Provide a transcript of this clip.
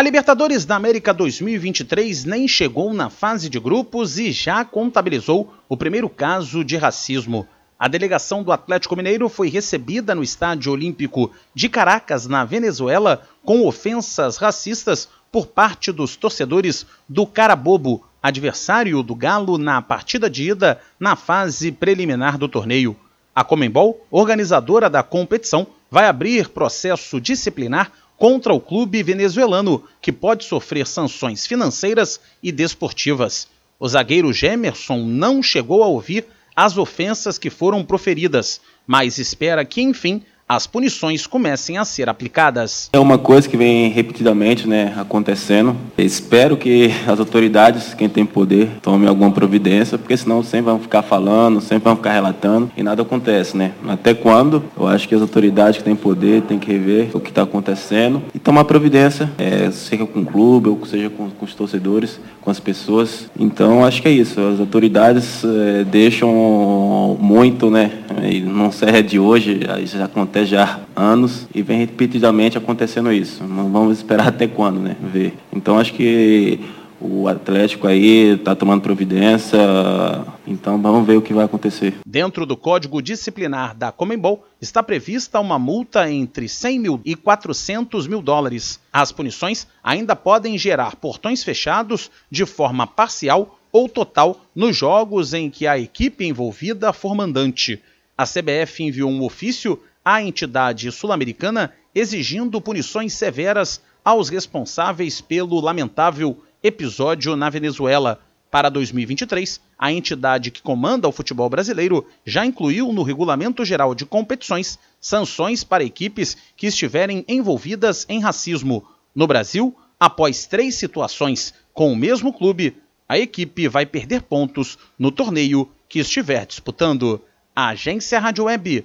A Libertadores da América 2023 nem chegou na fase de grupos e já contabilizou o primeiro caso de racismo. A delegação do Atlético Mineiro foi recebida no Estádio Olímpico de Caracas, na Venezuela, com ofensas racistas por parte dos torcedores do Carabobo, adversário do Galo na partida de ida na fase preliminar do torneio. A Comembol, organizadora da competição, vai abrir processo disciplinar contra o clube venezuelano, que pode sofrer sanções financeiras e desportivas. O zagueiro Gemerson não chegou a ouvir as ofensas que foram proferidas, mas espera que, enfim, as punições comecem a ser aplicadas. É uma coisa que vem repetidamente né, acontecendo. Espero que as autoridades, quem tem poder, tomem alguma providência, porque senão sempre vão ficar falando, sempre vão ficar relatando e nada acontece. Né? Até quando? Eu acho que as autoridades que têm poder têm que rever o que está acontecendo e tomar providência, é, seja com o clube ou seja com, com, os torcedores, com as pessoas. Então acho que é isso. As autoridades é, deixam muito, né? E não é de hoje, já acontece já anos e vem repetidamente acontecendo isso. Vamos esperar até quando, né? Ver. Então acho que o Atlético aí está tomando providência, então vamos ver o que vai acontecer. Dentro do Código Disciplinar da Comembol está prevista uma multa entre 100 mil e 400 mil dólares. As punições ainda podem gerar portões fechados de forma parcial ou total nos jogos em que a equipe envolvida for mandante. A CBF enviou um ofício à entidade sul-americana exigindo punições severas aos responsáveis pelo lamentável episódio na Venezuela. Para 2023, a entidade que comanda o futebol brasileiro já incluiu no Regulamento Geral de Competições sanções para equipes que estiverem envolvidas em racismo. No Brasil, após três situações com o mesmo clube, a equipe vai perder pontos no torneio que estiver disputando. A Agência Rádio Web